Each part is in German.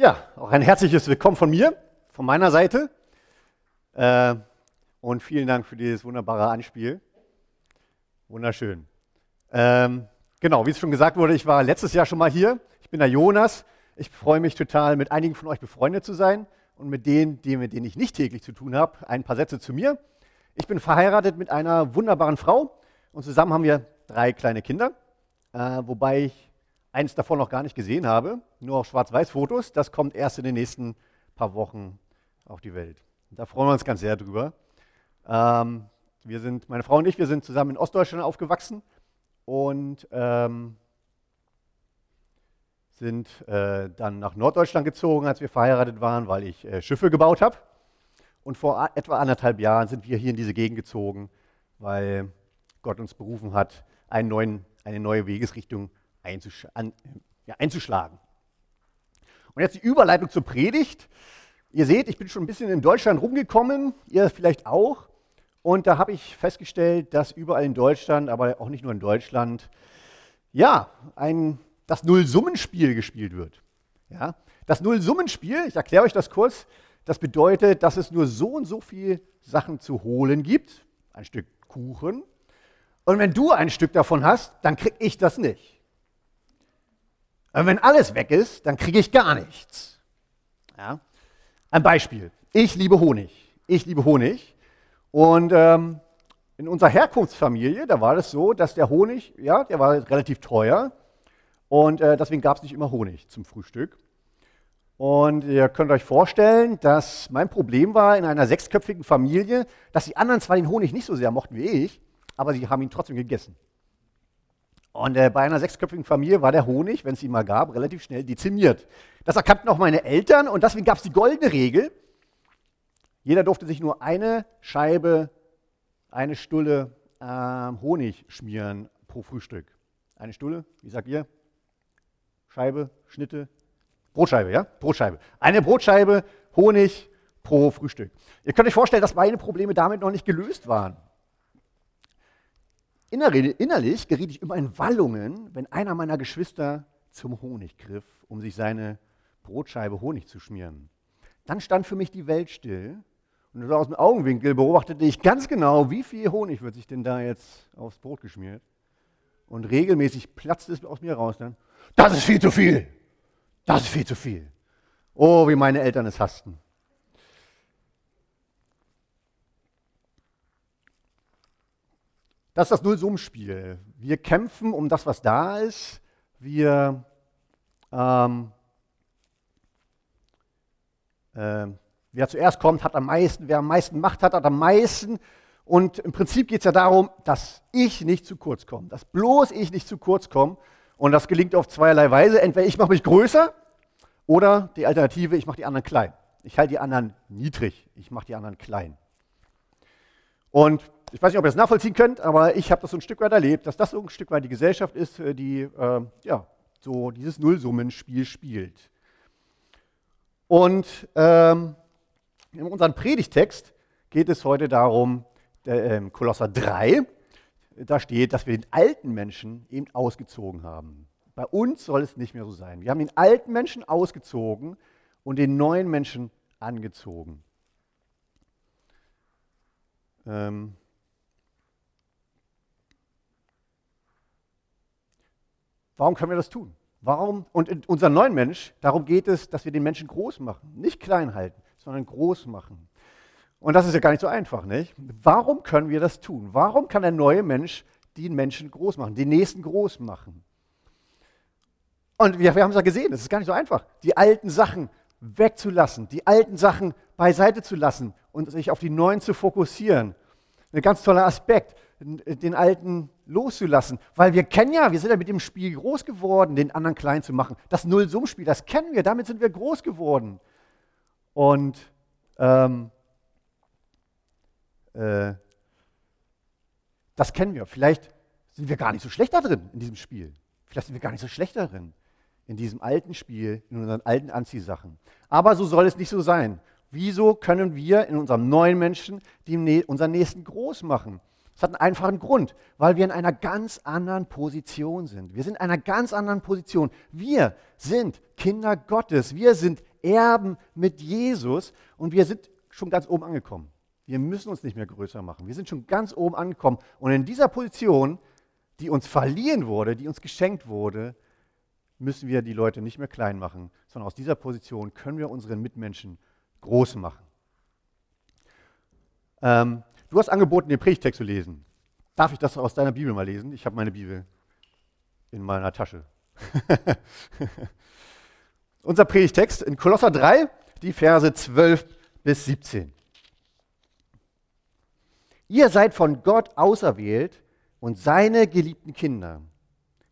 Ja, auch ein herzliches Willkommen von mir, von meiner Seite. Äh, und vielen Dank für dieses wunderbare Anspiel. Wunderschön. Ähm, genau, wie es schon gesagt wurde, ich war letztes Jahr schon mal hier. Ich bin der Jonas. Ich freue mich total, mit einigen von euch befreundet zu sein und mit denen, die, mit denen ich nicht täglich zu tun habe, ein paar Sätze zu mir. Ich bin verheiratet mit einer wunderbaren Frau und zusammen haben wir drei kleine Kinder, äh, wobei ich eins davon noch gar nicht gesehen habe, nur auf Schwarz-Weiß-Fotos. Das kommt erst in den nächsten paar Wochen auf die Welt. Da freuen wir uns ganz sehr drüber. Ähm, wir sind, meine Frau und ich, wir sind zusammen in Ostdeutschland aufgewachsen und ähm, sind äh, dann nach Norddeutschland gezogen, als wir verheiratet waren, weil ich äh, Schiffe gebaut habe. Und vor etwa anderthalb Jahren sind wir hier in diese Gegend gezogen, weil Gott uns berufen hat, neuen, eine neue Wegesrichtung einzusch an, ja, einzuschlagen. Und jetzt die Überleitung zur Predigt. Ihr seht, ich bin schon ein bisschen in Deutschland rumgekommen, ihr vielleicht auch. Und da habe ich festgestellt, dass überall in Deutschland, aber auch nicht nur in Deutschland, ja, ein, das Nullsummenspiel gespielt wird. Ja? Das Nullsummenspiel, ich erkläre euch das kurz, das bedeutet, dass es nur so und so viele Sachen zu holen gibt, ein Stück Kuchen. Und wenn du ein Stück davon hast, dann kriege ich das nicht. Aber wenn alles weg ist, dann kriege ich gar nichts. Ja? Ein Beispiel. Ich liebe Honig. Ich liebe Honig. Und ähm, in unserer Herkunftsfamilie, da war es so, dass der Honig, ja, der war relativ teuer. Und äh, deswegen gab es nicht immer Honig zum Frühstück. Und ihr könnt euch vorstellen, dass mein Problem war in einer sechsköpfigen Familie, dass die anderen zwar den Honig nicht so sehr mochten wie ich, aber sie haben ihn trotzdem gegessen. Und äh, bei einer sechsköpfigen Familie war der Honig, wenn es ihn mal gab, relativ schnell dezimiert. Das erkannten auch meine Eltern und deswegen gab es die goldene Regel. Jeder durfte sich nur eine Scheibe, eine Stulle äh, Honig schmieren pro Frühstück. Eine Stulle, wie sagt ihr? Scheibe, Schnitte? Brotscheibe, ja? Brotscheibe. Eine Brotscheibe Honig pro Frühstück. Ihr könnt euch vorstellen, dass meine Probleme damit noch nicht gelöst waren. Innerlich geriet ich immer in Wallungen, wenn einer meiner Geschwister zum Honig griff, um sich seine Brotscheibe Honig zu schmieren. Dann stand für mich die Welt still und aus dem Augenwinkel beobachtete ich ganz genau, wie viel Honig wird sich denn da jetzt aufs Brot geschmiert. Und regelmäßig platzte es aus mir raus dann, das ist viel zu viel, das ist viel zu viel. Oh, wie meine Eltern es hassten. Das ist das Nullsummspiel. Wir kämpfen um das, was da ist. Wir, ähm, äh, wer zuerst kommt, hat am meisten. Wer am meisten Macht hat, hat am meisten. Und im Prinzip geht es ja darum, dass ich nicht zu kurz komme. Dass bloß ich nicht zu kurz komme. Und das gelingt auf zweierlei Weise. Entweder ich mache mich größer oder die Alternative, ich mache die anderen klein. Ich halte die anderen niedrig. Ich mache die anderen klein. Und ich weiß nicht, ob ihr das nachvollziehen könnt, aber ich habe das so ein Stück weit erlebt, dass das so ein Stück weit die Gesellschaft ist, äh, die äh, ja, so dieses Nullsummenspiel spielt. Und ähm, in unserem Predigtext geht es heute darum, der, äh, Kolosser 3, da steht, dass wir den alten Menschen eben ausgezogen haben. Bei uns soll es nicht mehr so sein. Wir haben den alten Menschen ausgezogen und den neuen Menschen angezogen. Ähm, Warum können wir das tun? Warum? Und in unserem neuen Mensch, darum geht es, dass wir den Menschen groß machen. Nicht klein halten, sondern groß machen. Und das ist ja gar nicht so einfach, nicht? Warum können wir das tun? Warum kann der neue Mensch den Menschen groß machen, den nächsten groß machen? Und wir, wir haben es ja gesehen, es ist gar nicht so einfach, die alten Sachen wegzulassen, die alten Sachen beiseite zu lassen und sich auf die neuen zu fokussieren. Ein ganz toller Aspekt den Alten loszulassen. Weil wir kennen ja, wir sind ja mit dem Spiel groß geworden, den anderen klein zu machen. Das Nullsummspiel, das kennen wir, damit sind wir groß geworden. Und ähm, äh, das kennen wir. Vielleicht sind wir gar nicht so schlecht da drin in diesem Spiel. Vielleicht sind wir gar nicht so schlecht darin in diesem alten Spiel, in unseren alten Anziehsachen. Aber so soll es nicht so sein. Wieso können wir in unserem neuen Menschen die, unseren Nächsten groß machen? Es hat einen einfachen Grund, weil wir in einer ganz anderen Position sind. Wir sind in einer ganz anderen Position. Wir sind Kinder Gottes. Wir sind Erben mit Jesus und wir sind schon ganz oben angekommen. Wir müssen uns nicht mehr größer machen. Wir sind schon ganz oben angekommen. Und in dieser Position, die uns verliehen wurde, die uns geschenkt wurde, müssen wir die Leute nicht mehr klein machen, sondern aus dieser Position können wir unseren Mitmenschen groß machen. Ähm, du hast angeboten, den Predigtext zu lesen. Darf ich das aus deiner Bibel mal lesen? Ich habe meine Bibel in meiner Tasche. Unser Predigtext in Kolosser 3, die Verse 12 bis 17. Ihr seid von Gott auserwählt und seine geliebten Kinder,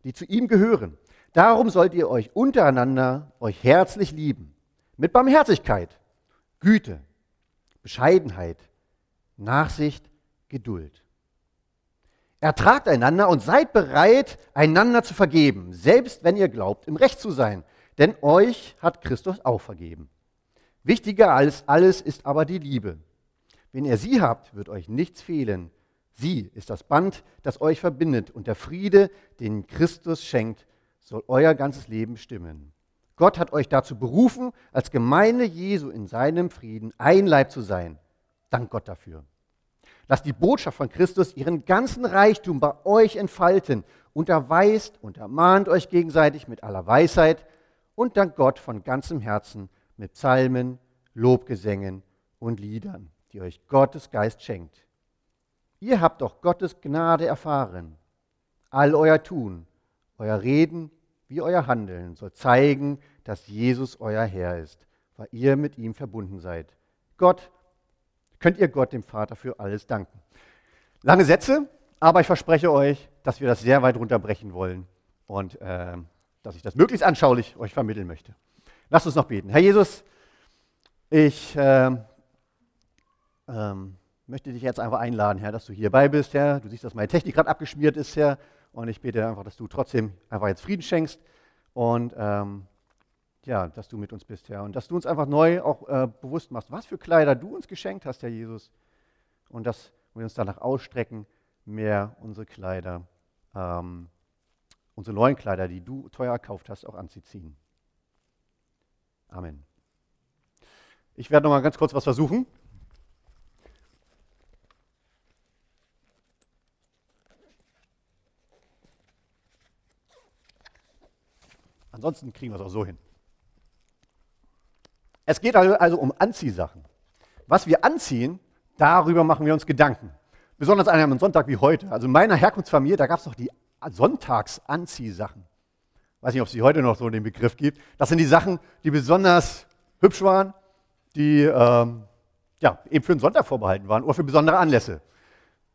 die zu ihm gehören. Darum sollt ihr euch untereinander euch herzlich lieben, mit Barmherzigkeit, Güte, Bescheidenheit, Nachsicht, Geduld. Ertragt einander und seid bereit, einander zu vergeben, selbst wenn ihr glaubt, im Recht zu sein, denn euch hat Christus auch vergeben. Wichtiger als alles ist aber die Liebe. Wenn ihr sie habt, wird euch nichts fehlen. Sie ist das Band, das euch verbindet und der Friede, den Christus schenkt, soll euer ganzes Leben bestimmen. Gott hat euch dazu berufen, als Gemeinde Jesu in seinem Frieden ein Leib zu sein. Dank Gott dafür. Lasst die Botschaft von Christus ihren ganzen Reichtum bei euch entfalten. Unterweist, untermahnt euch gegenseitig mit aller Weisheit und dank Gott von ganzem Herzen mit Psalmen, Lobgesängen und Liedern die euch Gottes Geist schenkt. Ihr habt doch Gottes Gnade erfahren. All euer Tun, euer Reden wie euer Handeln soll zeigen, dass Jesus euer Herr ist, weil ihr mit ihm verbunden seid. Gott, könnt ihr Gott, dem Vater, für alles danken. Lange Sätze, aber ich verspreche euch, dass wir das sehr weit runterbrechen wollen und äh, dass ich das möglichst anschaulich euch vermitteln möchte. Lasst uns noch beten. Herr Jesus, ich äh, ähm, möchte dich jetzt einfach einladen, Herr, dass du hierbei bist, Herr. Du siehst, dass meine Technik gerade abgeschmiert ist, Herr. Und ich bete einfach, dass du trotzdem einfach jetzt Frieden schenkst und ähm, ja, dass du mit uns bist, Herr. Und dass du uns einfach neu auch äh, bewusst machst, was für Kleider du uns geschenkt hast, Herr Jesus. Und dass wir uns danach ausstrecken, mehr unsere Kleider, ähm, unsere neuen Kleider, die du teuer erkauft hast, auch anzuziehen. Amen. Ich werde noch mal ganz kurz was versuchen. Ansonsten kriegen wir es auch so hin. Es geht also, also um Anziehsachen. Was wir anziehen, darüber machen wir uns Gedanken. Besonders an einem Sonntag wie heute. Also in meiner Herkunftsfamilie, da gab es noch die Sonntagsanziehsachen. Weiß nicht, ob es die heute noch so den Begriff gibt. Das sind die Sachen, die besonders hübsch waren, die ähm, ja, eben für den Sonntag vorbehalten waren oder für besondere Anlässe.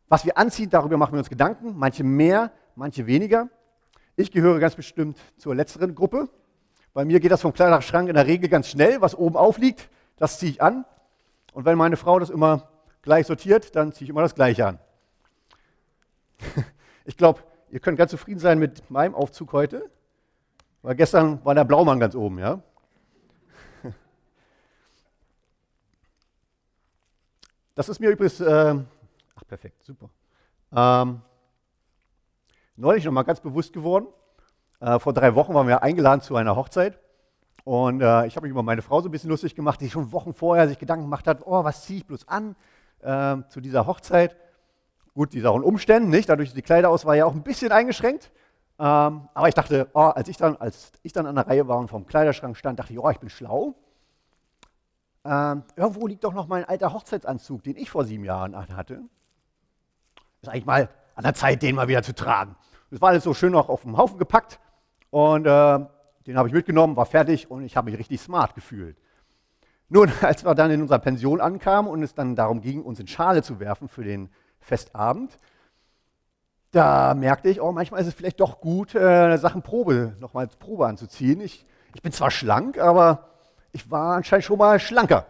Was wir anziehen, darüber machen wir uns Gedanken. Manche mehr, manche weniger. Ich gehöre ganz bestimmt zur letzteren Gruppe. Bei mir geht das vom Kleiderschrank in der Regel ganz schnell. Was oben aufliegt, das ziehe ich an. Und wenn meine Frau das immer gleich sortiert, dann ziehe ich immer das Gleiche an. Ich glaube, ihr könnt ganz zufrieden sein mit meinem Aufzug heute, weil gestern war der Blaumann ganz oben, ja. Das ist mir übrigens, äh, ach perfekt, super. Ähm, neulich noch mal ganz bewusst geworden. Äh, vor drei Wochen waren wir eingeladen zu einer Hochzeit. Und äh, ich habe mich über meine Frau so ein bisschen lustig gemacht, die schon Wochen vorher sich Gedanken gemacht hat, oh, was ziehe ich bloß an äh, zu dieser Hochzeit. Gut, die Sachen Umständen, nicht? Dadurch die Kleiderauswahl ja auch ein bisschen eingeschränkt. Ähm, aber ich dachte, oh, als, ich dann, als ich dann an der Reihe war und vom Kleiderschrank stand, dachte ich, oh, ich bin schlau. Ähm, irgendwo liegt doch noch mein alter Hochzeitsanzug, den ich vor sieben Jahren hatte. Ist eigentlich mal an der Zeit, den mal wieder zu tragen. Das war alles so schön noch auf dem Haufen gepackt und äh, den habe ich mitgenommen, war fertig und ich habe mich richtig smart gefühlt. Nun, als wir dann in unserer Pension ankamen und es dann darum ging, uns in Schale zu werfen für den Festabend, da merkte ich, oh, manchmal ist es vielleicht doch gut, äh, Sachen Probe, nochmal Probe anzuziehen. Ich, ich bin zwar schlank, aber ich war anscheinend schon mal schlanker.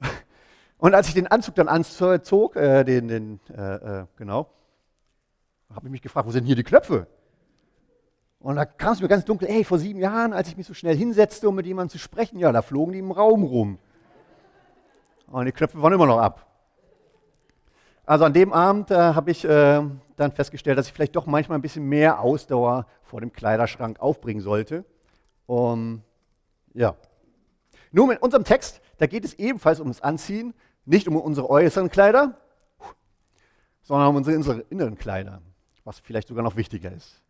Und als ich den Anzug dann anzog, äh, den, den äh, äh genau, habe ich mich gefragt, wo sind hier die Knöpfe? Und da kam es mir ganz dunkel, ey, vor sieben Jahren, als ich mich so schnell hinsetzte, um mit jemandem zu sprechen, ja, da flogen die im Raum rum. Und die Knöpfe waren immer noch ab. also an dem Abend äh, habe ich äh, dann festgestellt, dass ich vielleicht doch manchmal ein bisschen mehr Ausdauer vor dem Kleiderschrank aufbringen sollte. Um, ja. Nun, in unserem Text, da geht es ebenfalls ums Anziehen, nicht um unsere äußeren Kleider, sondern um unsere inneren Kleider, was vielleicht sogar noch wichtiger ist.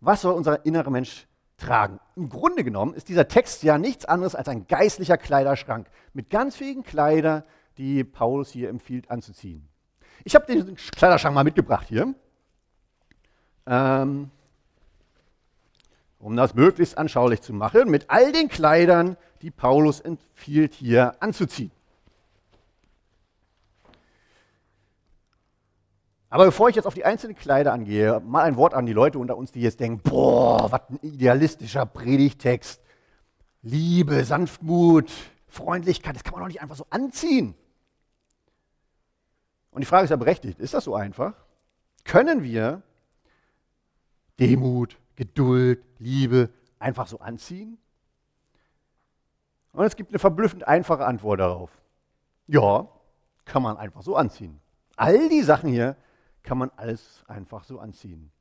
Was soll unser innerer Mensch tragen? Im Grunde genommen ist dieser Text ja nichts anderes als ein geistlicher Kleiderschrank mit ganz vielen Kleidern, die Paulus hier empfiehlt anzuziehen. Ich habe den Kleiderschrank mal mitgebracht hier, ähm, um das möglichst anschaulich zu machen, mit all den Kleidern, die Paulus empfiehlt hier anzuziehen. Aber bevor ich jetzt auf die einzelnen Kleider angehe, mal ein Wort an die Leute unter uns, die jetzt denken, boah, was ein idealistischer Predigtext. Liebe, Sanftmut, Freundlichkeit, das kann man doch nicht einfach so anziehen. Und die Frage ist ja berechtigt, ist das so einfach? Können wir Demut, Geduld, Liebe einfach so anziehen? Und es gibt eine verblüffend einfache Antwort darauf. Ja, kann man einfach so anziehen. All die Sachen hier kann man alles einfach so anziehen.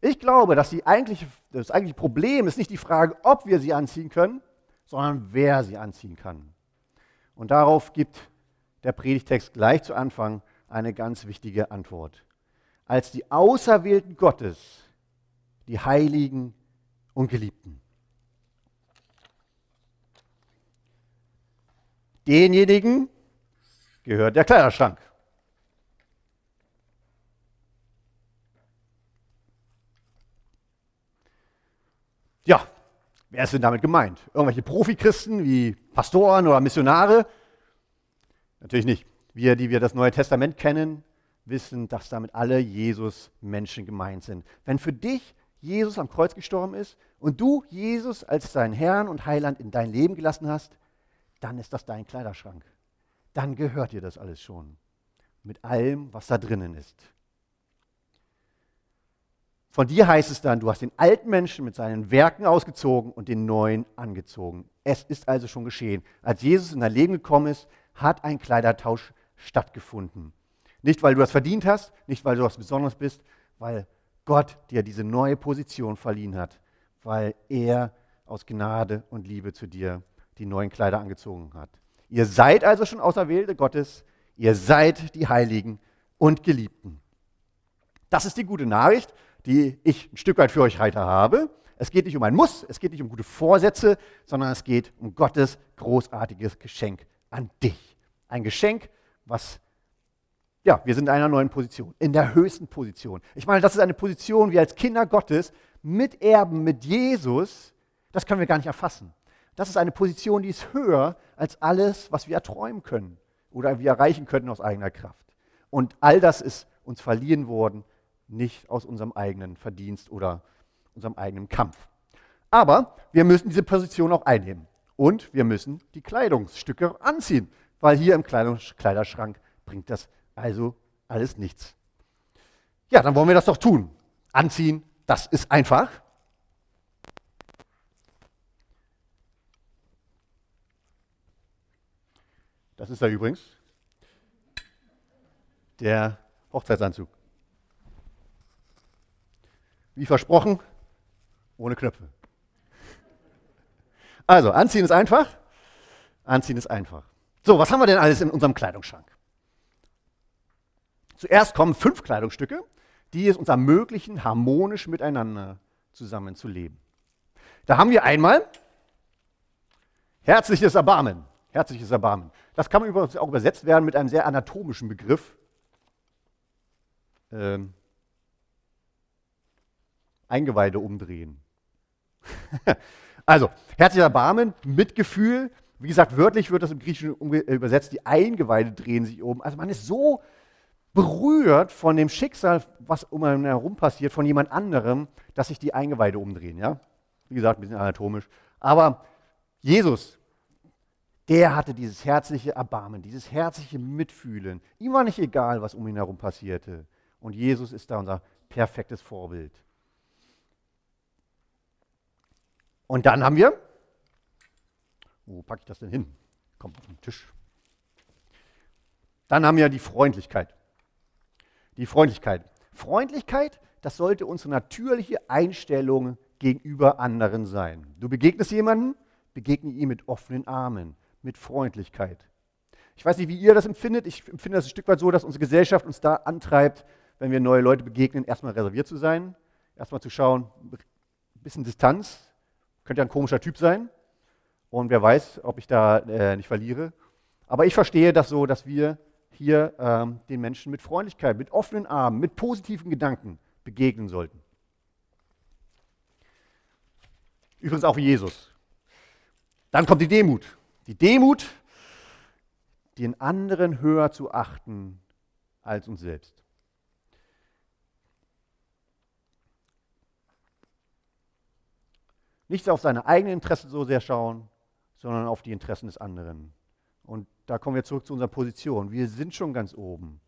Ich glaube, dass eigentliche, das eigentliche Problem ist nicht die Frage, ob wir sie anziehen können, sondern wer sie anziehen kann. Und darauf gibt der Predigtext gleich zu Anfang eine ganz wichtige Antwort. Als die Auserwählten Gottes, die Heiligen und Geliebten. Denjenigen gehört der Kleiderschrank. Ja, wer ist denn damit gemeint? Irgendwelche Profikristen wie Pastoren oder Missionare? Natürlich nicht. Wir, die wir das Neue Testament kennen, wissen, dass damit alle Jesus-Menschen gemeint sind. Wenn für dich Jesus am Kreuz gestorben ist und du Jesus als deinen Herrn und Heiland in dein Leben gelassen hast, dann ist das dein Kleiderschrank. Dann gehört dir das alles schon. Mit allem, was da drinnen ist. Von dir heißt es dann, du hast den alten Menschen mit seinen Werken ausgezogen und den neuen angezogen. Es ist also schon geschehen. Als Jesus in dein Leben gekommen ist, hat ein Kleidertausch stattgefunden. Nicht, weil du das verdient hast, nicht, weil du was Besonderes bist, weil Gott dir diese neue Position verliehen hat, weil er aus Gnade und Liebe zu dir die neuen Kleider angezogen hat. Ihr seid also schon Auserwählte Gottes, ihr seid die Heiligen und Geliebten. Das ist die gute Nachricht die ich ein Stück weit für euch heute habe. Es geht nicht um ein Muss, es geht nicht um gute Vorsätze, sondern es geht um Gottes großartiges Geschenk an dich. Ein Geschenk, was, ja, wir sind in einer neuen Position, in der höchsten Position. Ich meine, das ist eine Position, wie als Kinder Gottes miterben mit Jesus, das können wir gar nicht erfassen. Das ist eine Position, die ist höher als alles, was wir erträumen können oder wir erreichen können aus eigener Kraft. Und all das ist uns verliehen worden nicht aus unserem eigenen Verdienst oder unserem eigenen Kampf. Aber wir müssen diese Position auch einnehmen. Und wir müssen die Kleidungsstücke anziehen, weil hier im Kleiderschrank bringt das also alles nichts. Ja, dann wollen wir das doch tun. Anziehen, das ist einfach. Das ist da übrigens der Hochzeitsanzug. Wie versprochen, ohne Knöpfe. Also, anziehen ist einfach. Anziehen ist einfach. So, was haben wir denn alles in unserem Kleidungsschrank? Zuerst kommen fünf Kleidungsstücke, die es uns ermöglichen, harmonisch miteinander zusammenzuleben. Da haben wir einmal herzliches Erbarmen. Herzliches Erbarmen. Das kann übrigens auch übersetzt werden mit einem sehr anatomischen Begriff. Ähm, Eingeweide umdrehen. also, herzlicher Erbarmen, Mitgefühl. Wie gesagt, wörtlich wird das im Griechischen übersetzt, die Eingeweide drehen sich um. Also man ist so berührt von dem Schicksal, was um einen herum passiert, von jemand anderem, dass sich die Eingeweide umdrehen. Ja? Wie gesagt, ein bisschen anatomisch. Aber Jesus, der hatte dieses herzliche Erbarmen, dieses herzliche Mitfühlen. Ihm war nicht egal, was um ihn herum passierte. Und Jesus ist da unser perfektes Vorbild. Und dann haben wir, wo packe ich das denn hin? Kommt auf den Tisch. Dann haben wir die Freundlichkeit. Die Freundlichkeit. Freundlichkeit, das sollte unsere natürliche Einstellung gegenüber anderen sein. Du begegnest jemanden, begegne ihm mit offenen Armen, mit Freundlichkeit. Ich weiß nicht, wie ihr das empfindet. Ich empfinde das ein Stück weit so, dass unsere Gesellschaft uns da antreibt, wenn wir neue Leute begegnen, erstmal reserviert zu sein, erstmal zu schauen, ein bisschen Distanz, könnte ja ein komischer Typ sein. Und wer weiß, ob ich da äh, nicht verliere. Aber ich verstehe das so, dass wir hier ähm, den Menschen mit Freundlichkeit, mit offenen Armen, mit positiven Gedanken begegnen sollten. Übrigens auch wie Jesus. Dann kommt die Demut. Die Demut, den anderen höher zu achten als uns selbst. Nicht auf seine eigenen Interessen so sehr schauen, sondern auf die Interessen des anderen. Und da kommen wir zurück zu unserer Position. Wir sind schon ganz oben.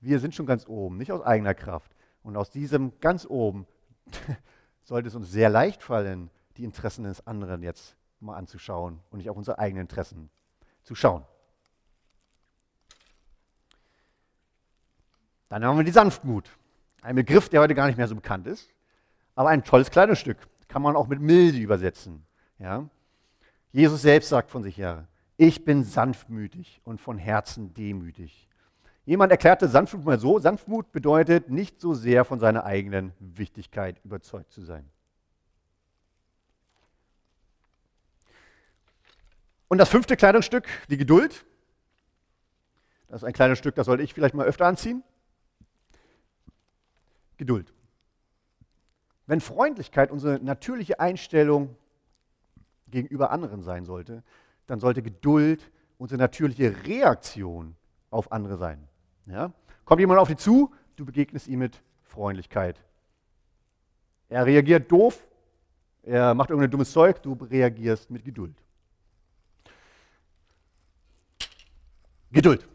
Wir sind schon ganz oben, nicht aus eigener Kraft. Und aus diesem ganz oben sollte es uns sehr leicht fallen, die Interessen des anderen jetzt mal anzuschauen und nicht auf unsere eigenen Interessen zu schauen. Dann haben wir die Sanftmut. Ein Begriff, der heute gar nicht mehr so bekannt ist, aber ein tolles Kleidungsstück. Kann man auch mit milde übersetzen. Ja? Jesus selbst sagt von sich her, ich bin sanftmütig und von Herzen demütig. Jemand erklärte Sanftmut mal so, Sanftmut bedeutet nicht so sehr von seiner eigenen Wichtigkeit überzeugt zu sein. Und das fünfte Kleidungsstück, die Geduld. Das ist ein kleines Stück, das sollte ich vielleicht mal öfter anziehen. Geduld. Wenn Freundlichkeit unsere natürliche Einstellung gegenüber anderen sein sollte, dann sollte Geduld unsere natürliche Reaktion auf andere sein. Ja? Kommt jemand auf dich zu, du begegnest ihm mit Freundlichkeit. Er reagiert doof, er macht irgendein dummes Zeug, du reagierst mit Geduld. Geduld.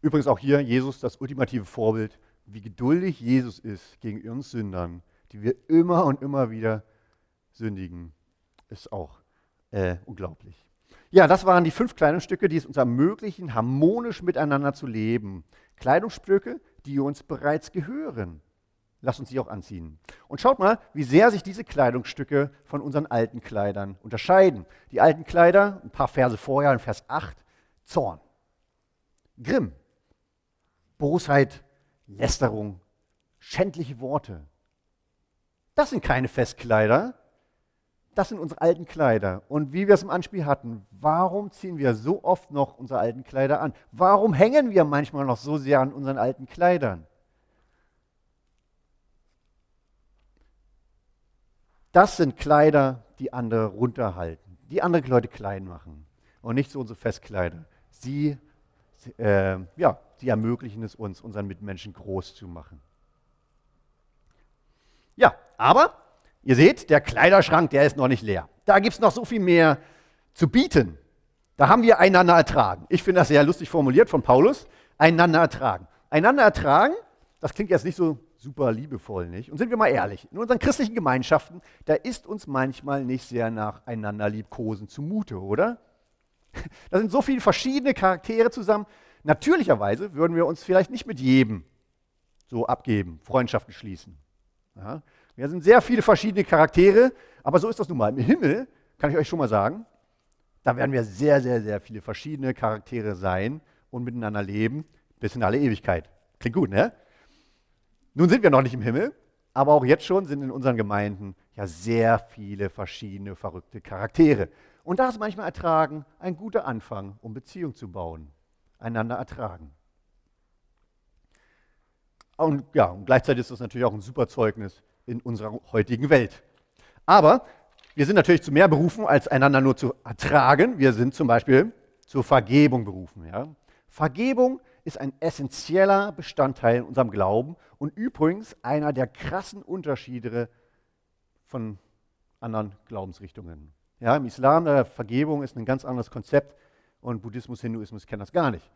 Übrigens auch hier Jesus das ultimative Vorbild, wie geduldig Jesus ist gegen uns Sündern, die wir immer und immer wieder sündigen, ist auch äh, unglaublich. Ja, das waren die fünf Kleidungsstücke, die es uns ermöglichen, harmonisch miteinander zu leben. Kleidungsstücke, die uns bereits gehören. Lass uns sie auch anziehen. Und schaut mal, wie sehr sich diese Kleidungsstücke von unseren alten Kleidern unterscheiden. Die alten Kleider, ein paar Verse vorher, in Vers 8, Zorn, Grimm, Bosheit, Lästerung, schändliche Worte. Das sind keine Festkleider, das sind unsere alten Kleider. Und wie wir es im Anspiel hatten, warum ziehen wir so oft noch unsere alten Kleider an? Warum hängen wir manchmal noch so sehr an unseren alten Kleidern? Das sind Kleider, die andere runterhalten, die andere Leute klein machen und nicht so unsere Festkleider. Sie, äh, ja, sie ermöglichen es uns, unseren Mitmenschen groß zu machen. Ja, aber Ihr seht, der Kleiderschrank, der ist noch nicht leer. Da gibt es noch so viel mehr zu bieten. Da haben wir einander ertragen. Ich finde das sehr lustig formuliert von Paulus. Einander ertragen. Einander ertragen, das klingt jetzt nicht so super liebevoll, nicht? Und sind wir mal ehrlich, in unseren christlichen Gemeinschaften, da ist uns manchmal nicht sehr nach einander liebkosen zumute, oder? Da sind so viele verschiedene Charaktere zusammen. Natürlicherweise würden wir uns vielleicht nicht mit jedem so abgeben, Freundschaften schließen. Ja? Wir sind sehr viele verschiedene Charaktere, aber so ist das nun mal. Im Himmel, kann ich euch schon mal sagen, da werden wir sehr, sehr, sehr viele verschiedene Charaktere sein und miteinander leben bis in alle Ewigkeit. Klingt gut, ne? Nun sind wir noch nicht im Himmel, aber auch jetzt schon sind in unseren Gemeinden ja sehr viele verschiedene verrückte Charaktere. Und das manchmal ertragen ein guter Anfang, um Beziehung zu bauen. Einander ertragen. Und ja, und gleichzeitig ist das natürlich auch ein super Zeugnis in unserer heutigen Welt. Aber wir sind natürlich zu mehr berufen, als einander nur zu ertragen. Wir sind zum Beispiel zur Vergebung berufen. Ja? Vergebung ist ein essentieller Bestandteil in unserem Glauben und übrigens einer der krassen Unterschiede von anderen Glaubensrichtungen. Ja, Im Islam, der Vergebung ist ein ganz anderes Konzept und Buddhismus, Hinduismus kennen das gar nicht.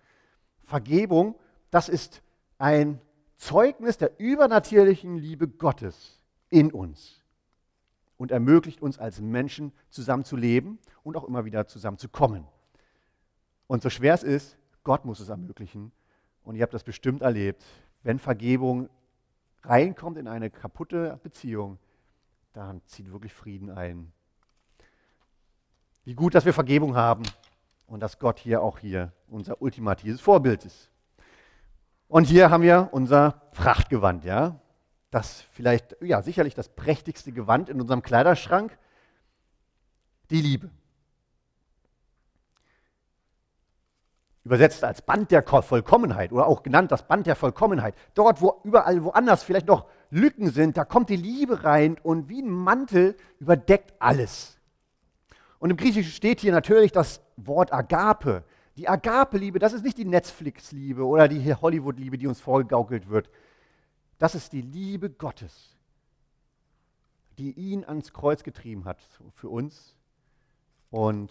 Vergebung, das ist ein Zeugnis der übernatürlichen Liebe Gottes in uns und ermöglicht uns als Menschen zusammenzuleben und auch immer wieder zusammenzukommen. Und so schwer es ist, Gott muss es ermöglichen. Und ihr habt das bestimmt erlebt, wenn Vergebung reinkommt in eine kaputte Beziehung, dann zieht wirklich Frieden ein. Wie gut, dass wir Vergebung haben und dass Gott hier auch hier unser ultimatives Vorbild ist. Und hier haben wir unser Prachtgewand, ja. Das vielleicht, ja, sicherlich das prächtigste Gewand in unserem Kleiderschrank, die Liebe. Übersetzt als Band der Vollkommenheit oder auch genannt das Band der Vollkommenheit. Dort, wo überall woanders vielleicht noch Lücken sind, da kommt die Liebe rein und wie ein Mantel überdeckt alles. Und im Griechischen steht hier natürlich das Wort Agape. Die Agape-Liebe, das ist nicht die Netflix-Liebe oder die Hollywood-Liebe, die uns vorgegaukelt wird. Das ist die Liebe Gottes, die ihn ans Kreuz getrieben hat für uns und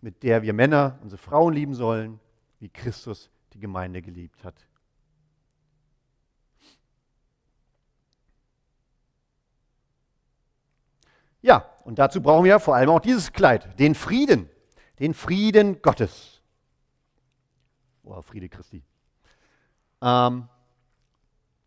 mit der wir Männer unsere Frauen lieben sollen, wie Christus die Gemeinde geliebt hat. Ja, und dazu brauchen wir vor allem auch dieses Kleid, den Frieden, den Frieden Gottes. Oh, Friede Christi. Ähm,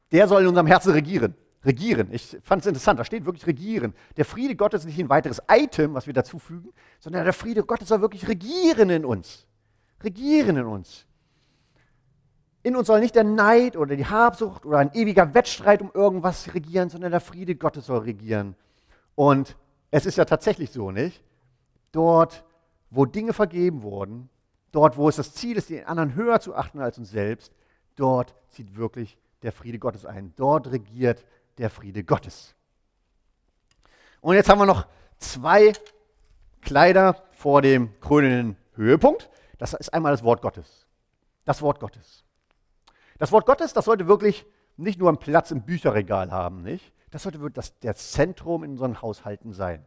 der soll in unserem Herzen regieren. Regieren. Ich fand es interessant, da steht wirklich regieren. Der Friede Gottes ist nicht ein weiteres Item, was wir dazufügen, sondern der Friede Gottes soll wirklich regieren in uns. Regieren in uns. In uns soll nicht der Neid oder die Habsucht oder ein ewiger Wettstreit um irgendwas regieren, sondern der Friede Gottes soll regieren. Und es ist ja tatsächlich so, nicht? Dort, wo Dinge vergeben wurden, dort, wo es das Ziel ist, den anderen höher zu achten als uns selbst, dort zieht wirklich der Friede Gottes ein. Dort regiert der Friede Gottes. Und jetzt haben wir noch zwei Kleider vor dem krönenden Höhepunkt. Das ist einmal das Wort Gottes. Das Wort Gottes. Das Wort Gottes, das sollte wirklich nicht nur einen Platz im Bücherregal haben, nicht? Das sollte wirklich das, das Zentrum in unseren Haushalten sein.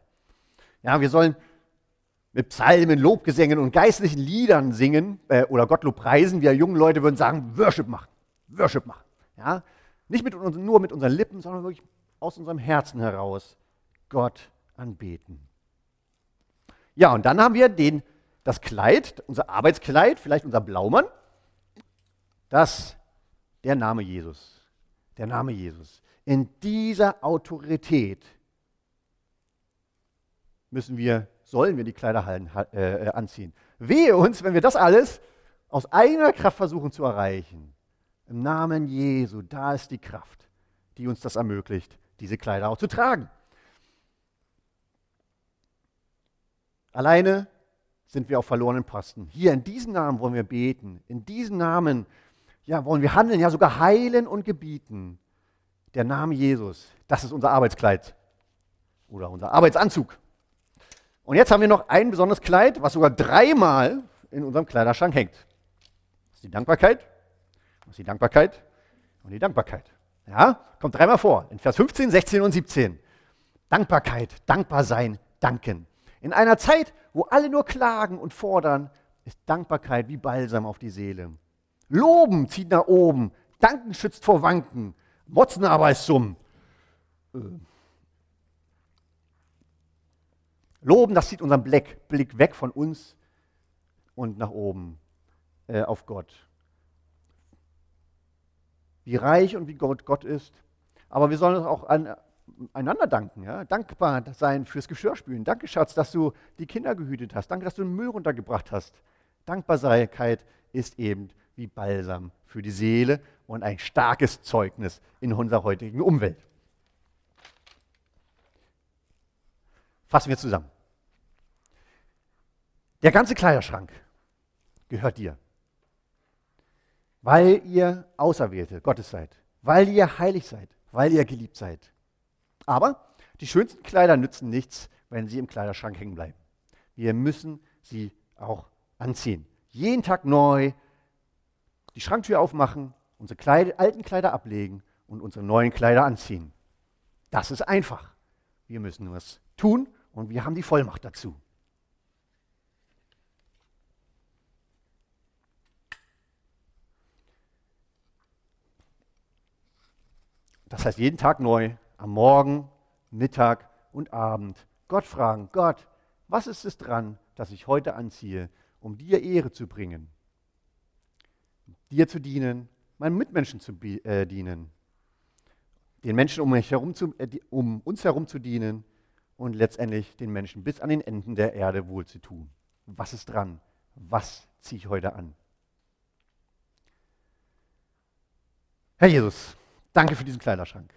Ja, wir sollen mit Psalmen, Lobgesängen und geistlichen Liedern singen äh, oder Gottlob preisen. Wir jungen Leute würden sagen, Worship machen. Worship machen. Ja? Nicht mit, nur mit unseren Lippen, sondern wirklich aus unserem Herzen heraus Gott anbeten. Ja, und dann haben wir den, das Kleid, unser Arbeitskleid, vielleicht unser Blaumann. Das, der Name Jesus. Der Name Jesus in dieser Autorität müssen wir, sollen wir die Kleiderhallen äh, äh, anziehen. Wehe uns, wenn wir das alles aus eigener Kraft versuchen zu erreichen. Im Namen Jesu, da ist die Kraft, die uns das ermöglicht, diese Kleider auch zu tragen. Alleine sind wir auf verlorenen Posten. Hier in diesem Namen wollen wir beten. In diesem Namen ja, wollen wir handeln, ja sogar heilen und gebieten der Name Jesus, das ist unser Arbeitskleid oder unser Arbeitsanzug. Und jetzt haben wir noch ein besonderes Kleid, was sogar dreimal in unserem Kleiderschrank hängt. Das ist die Dankbarkeit, das ist die Dankbarkeit und die Dankbarkeit. Ja, kommt dreimal vor, in Vers 15, 16 und 17. Dankbarkeit, dankbar sein, danken. In einer Zeit, wo alle nur klagen und fordern, ist Dankbarkeit wie Balsam auf die Seele. Loben zieht nach oben, danken schützt vor Wanken. Motzen aber ist zum äh, Loben, das zieht unseren Blick, Blick weg von uns und nach oben äh, auf Gott. Wie reich und wie Gott Gott ist. Aber wir sollen auch an, einander danken, ja? dankbar sein fürs Geschirrspülen. Danke, Schatz, dass du die Kinder gehütet hast. Danke, dass du den Müll runtergebracht hast. Dankbarkeit ist eben wie Balsam für die Seele und ein starkes Zeugnis in unserer heutigen Umwelt. Fassen wir zusammen. Der ganze Kleiderschrank gehört dir, weil ihr Auserwählte Gottes seid, weil ihr heilig seid, weil ihr geliebt seid. Aber die schönsten Kleider nützen nichts, wenn sie im Kleiderschrank hängen bleiben. Wir müssen sie auch anziehen. Jeden Tag neu die Schranktür aufmachen, unsere Kleider, alten Kleider ablegen und unsere neuen Kleider anziehen. Das ist einfach. Wir müssen nur es tun und wir haben die Vollmacht dazu. Das heißt, jeden Tag neu, am Morgen, Mittag und Abend, Gott fragen, Gott, was ist es dran, dass ich heute anziehe um dir Ehre zu bringen, dir zu dienen, meinen Mitmenschen zu äh, dienen, den Menschen um, herum zu, äh, um uns herum zu dienen und letztendlich den Menschen bis an den Enden der Erde wohl zu tun. Was ist dran? Was ziehe ich heute an? Herr Jesus, danke für diesen Kleiderschrank.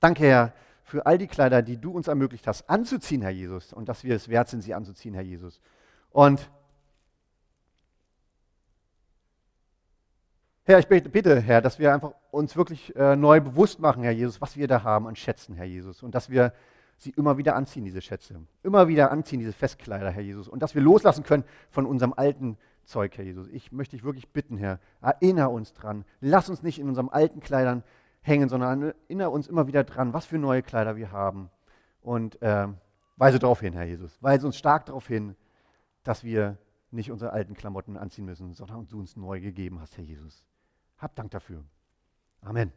Danke, Herr, für all die Kleider, die du uns ermöglicht hast, anzuziehen, Herr Jesus, und dass wir es wert sind, sie anzuziehen, Herr Jesus. Und Herr, ich bitte, Herr, dass wir einfach uns wirklich äh, neu bewusst machen, Herr Jesus, was wir da haben an Schätzen, Herr Jesus, und dass wir sie immer wieder anziehen, diese Schätze, immer wieder anziehen, diese Festkleider, Herr Jesus, und dass wir loslassen können von unserem alten Zeug, Herr Jesus. Ich möchte dich wirklich bitten, Herr, erinnere uns dran. Lass uns nicht in unseren alten Kleidern hängen, sondern erinnere uns immer wieder dran, was für neue Kleider wir haben. Und äh, weise darauf hin, Herr Jesus. Weise uns stark darauf hin, dass wir nicht unsere alten Klamotten anziehen müssen, sondern du uns neu gegeben hast, Herr Jesus. Hab Dank dafür. Amen.